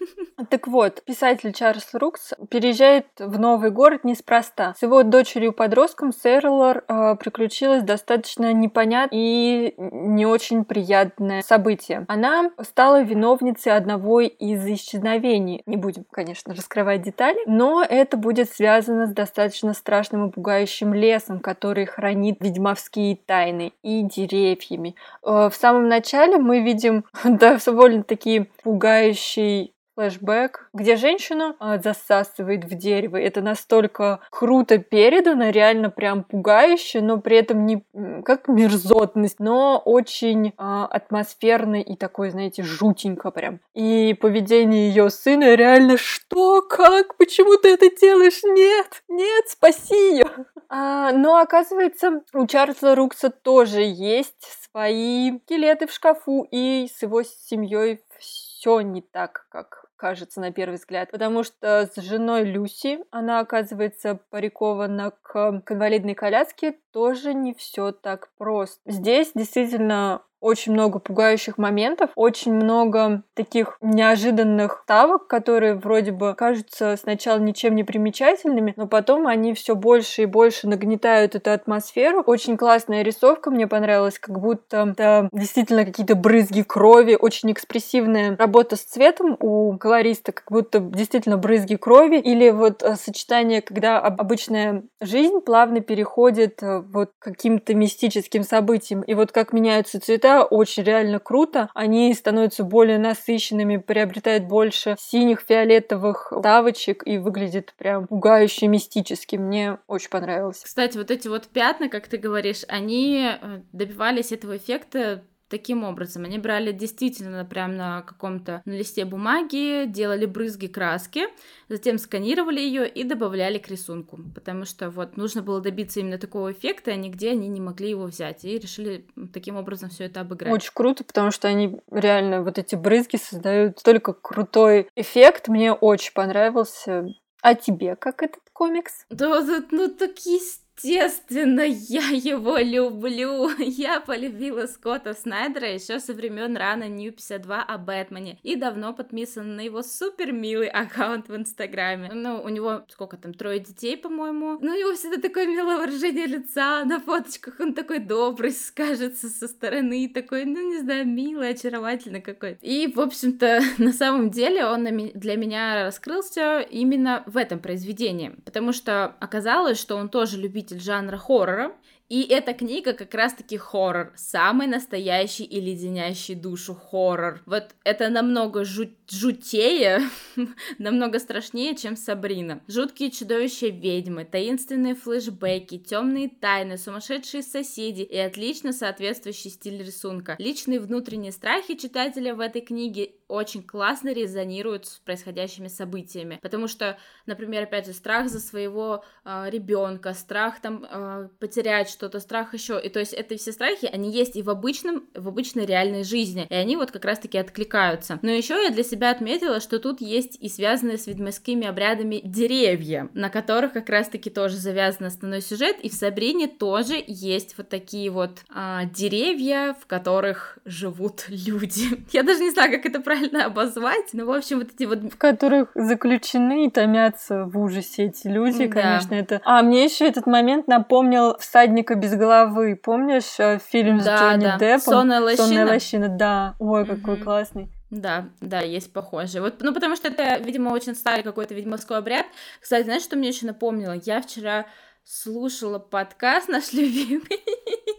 Так вот, писатель Чарльз Рукс переезжает в новый город неспроста. С его дочерью-подростком Сэрлор э, приключилось достаточно непонятное и не очень приятное событие. Она стала виновницей одного из исчезновений. Не будем, конечно, раскрывать детали, но это будет связано с достаточно достаточно страшным и пугающим лесом, который хранит ведьмовские тайны, и деревьями. Э, в самом начале мы видим довольно такие пугающий флешбэк, где женщину а, засасывает в дерево. Это настолько круто передано, реально прям пугающе, но при этом не как мерзотность, но очень а, атмосферно и такой, знаете, жутенько прям. И поведение ее сына реально что, как, почему ты это делаешь? Нет, нет, спаси ее. А, но оказывается, у Чарльза Рукса тоже есть свои скелеты в шкафу, и с его семьей все не так, как кажется на первый взгляд, потому что с женой Люси она оказывается парикована к, к инвалидной коляске, тоже не все так просто. Здесь действительно очень много пугающих моментов, очень много таких неожиданных ставок, которые вроде бы кажутся сначала ничем не примечательными, но потом они все больше и больше нагнетают эту атмосферу. Очень классная рисовка, мне понравилась, как будто это действительно какие-то брызги крови, очень экспрессивная работа с цветом у колориста, как будто действительно брызги крови, или вот э, сочетание, когда обычная жизнь плавно переходит э, вот каким-то мистическим событием, и вот как меняются цвета, очень реально круто. Они становятся более насыщенными, приобретают больше синих, фиолетовых тавочек и выглядит прям пугающе мистически. Мне очень понравилось. Кстати, вот эти вот пятна, как ты говоришь, они э, добивались этого эффекта таким образом. Они брали действительно прям на каком-то на листе бумаги, делали брызги краски, затем сканировали ее и добавляли к рисунку, потому что вот нужно было добиться именно такого эффекта, а нигде они не могли его взять, и решили таким образом все это обыграть. Очень круто, потому что они реально вот эти брызги создают только крутой эффект. Мне очень понравился. А тебе как этот комикс? Да, ну такие Естественно, я его люблю. Я полюбила Скотта Снайдера еще со времен рана New 52 о Бэтмене и давно подписана на его супер милый аккаунт в Инстаграме. Ну, у него сколько там, трое детей, по-моему. Ну, у него всегда такое милое выражение лица на фоточках. Он такой добрый, скажется со стороны, такой, ну, не знаю, милый, очаровательный какой-то. И, в общем-то, на самом деле он для меня раскрылся именно в этом произведении, потому что оказалось, что он тоже любит любитель жанра хоррора, И эта книга как раз-таки хоррор, самый настоящий и леденящий душу хоррор. Вот это намного жуть жутее, намного страшнее, чем Сабрина. Жуткие чудовища ведьмы, таинственные флешбеки, темные тайны, сумасшедшие соседи и отлично соответствующий стиль рисунка. Личные внутренние страхи читателя в этой книге очень классно резонируют с происходящими событиями, потому что, например, опять же, страх за своего э, ребенка, страх там э, потерять что-то, страх еще, и то есть это все страхи, они есть и в обычном, в обычной реальной жизни, и они вот как раз-таки откликаются. Но еще я для себя отметила, что тут есть и связанные с ведьмовскими обрядами деревья, на которых как раз-таки тоже завязан основной сюжет, и в Сабрине тоже есть вот такие вот э, деревья, в которых живут люди. Я даже не знаю, как это правильно правильно обозвать. Ну, в общем, вот эти вот... В которых заключены и томятся в ужасе эти люди, да. конечно, это... А мне еще этот момент напомнил «Всадника без головы». Помнишь э, фильм да, с Джонни да. Деппом? «Сонная лощина». «Сонная лощина», да. Ой, какой угу. классный. Да, да, есть похожие. Вот, ну, потому что это, видимо, очень старый какой-то ведьмовской обряд. Кстати, знаешь, что мне еще напомнило? Я вчера слушала подкаст наш любимый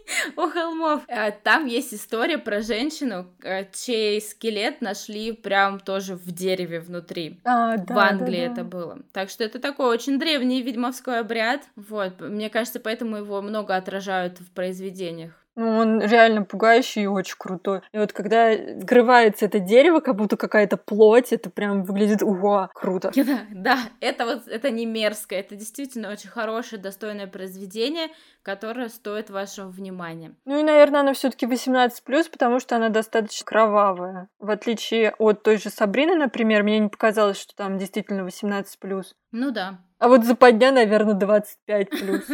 у холмов. Э, там есть история про женщину, э, чей скелет нашли прям тоже в дереве внутри. А, да, в Англии да, да. это было. Так что это такой очень древний ведьмовской обряд. Вот, мне кажется, поэтому его много отражают в произведениях. Ну, он реально пугающий и очень крутой. И вот когда открывается это дерево, как будто какая-то плоть, это прям выглядит, уа, круто. Да, да, это вот, это не мерзко, это действительно очень хорошее, достойное произведение, которое стоит вашего внимания. Ну и, наверное, она все таки 18+, потому что она достаточно кровавая. В отличие от той же Сабрины, например, мне не показалось, что там действительно 18+. Ну да, а вот западня, наверное, 25 плюс.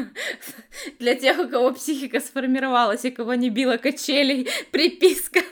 Для тех, у кого психика сформировалась, и кого не била качелей, приписка.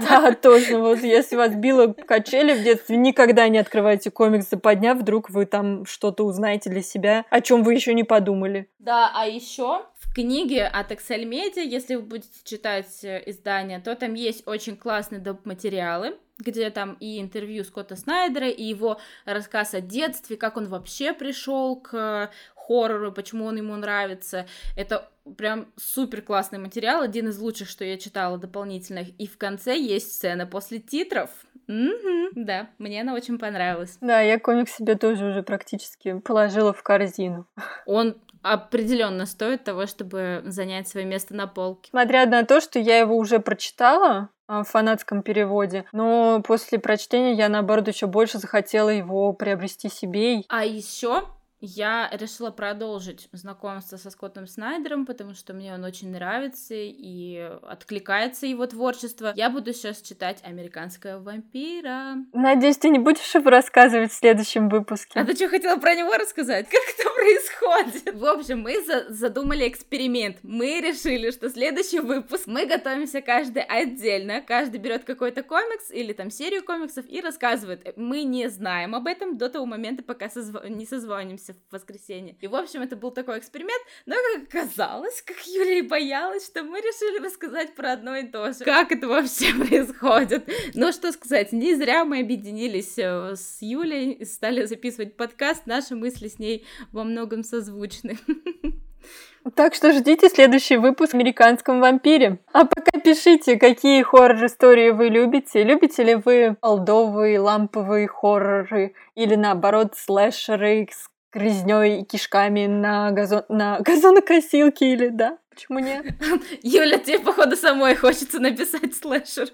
Да, точно. Вот если вас било качели в детстве, никогда не открывайте комикс западня, вдруг вы там что-то узнаете для себя, о чем вы еще не подумали. Да, а еще в книге от Excel Media, если вы будете читать э, издание, то там есть очень классные доп. материалы, где там и интервью Скотта Снайдера, и его рассказ о детстве, как он вообще пришел к хоррору, почему он ему нравится. Это прям супер классный материал, один из лучших, что я читала дополнительных. И в конце есть сцена после титров. Угу, да, мне она очень понравилась. Да, я комик себе тоже уже практически положила в корзину. Он определенно стоит того, чтобы занять свое место на полке. Смотря на то, что я его уже прочитала, в фанатском переводе. Но после прочтения я, наоборот, еще больше захотела его приобрести себе. А еще я решила продолжить знакомство со Скоттом Снайдером, потому что мне он очень нравится и откликается его творчество. Я буду сейчас читать «Американская вампира». Надеюсь, ты не будешь его рассказывать в следующем выпуске. А ты что, хотела про него рассказать? Как это происходит? В общем, мы за задумали эксперимент. Мы решили, что следующий выпуск мы готовимся каждый отдельно. Каждый берет какой-то комикс или там серию комиксов и рассказывает. Мы не знаем об этом до того момента, пока созв... не созвонимся встретимся в воскресенье. И, в общем, это был такой эксперимент, но, как оказалось, как Юлия боялась, что мы решили рассказать про одно и то же. Как это вообще происходит? Ну, что сказать, не зря мы объединились э, с Юлей и стали записывать подкаст, наши мысли с ней во многом созвучны. Так что ждите следующий выпуск «Американском вампире». А пока пишите, какие хоррор-истории вы любите. Любите ли вы олдовые, ламповые хорроры или, наоборот, слэшеры с грязней и кишками на, газон... на газонокосилке или да? Почему нет? Юля, тебе, походу, самой хочется написать слэшер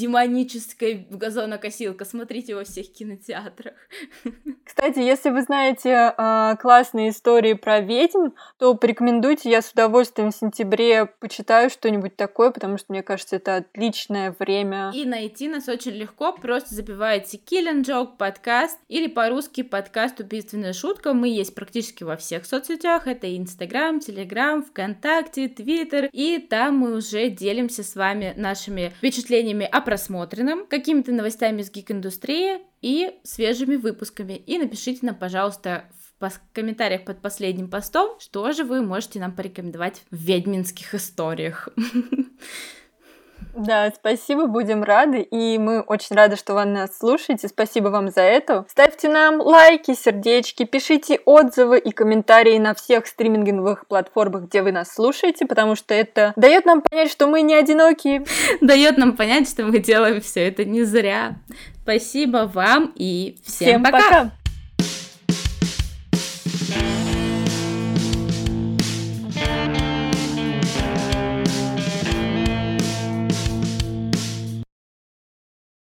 демоническая газонокосилка. Смотрите во всех кинотеатрах. Кстати, если вы знаете э, классные истории про ведьм, то порекомендуйте, я с удовольствием в сентябре почитаю что-нибудь такое, потому что мне кажется, это отличное время. И найти нас очень легко, просто забиваете Kill and Joke подкаст или по-русски подкаст «Убийственная шутка». Мы есть практически во всех соцсетях, это Инстаграм, Телеграм, ВКонтакте, Твиттер, и там мы уже делимся с вами нашими впечатлениями о просмотренном, какими-то новостями из гик-индустрии и свежими выпусками. И напишите нам, пожалуйста, в комментариях под последним постом, что же вы можете нам порекомендовать в ведьминских историях. Да, спасибо, будем рады, и мы очень рады, что вы нас слушаете. Спасибо вам за это. Ставьте нам лайки, сердечки, пишите отзывы и комментарии на всех стриминговых платформах, где вы нас слушаете, потому что это дает нам понять, что мы не одиноки. Дает нам понять, что мы делаем все это не зря. Спасибо вам и всем, всем пока. пока.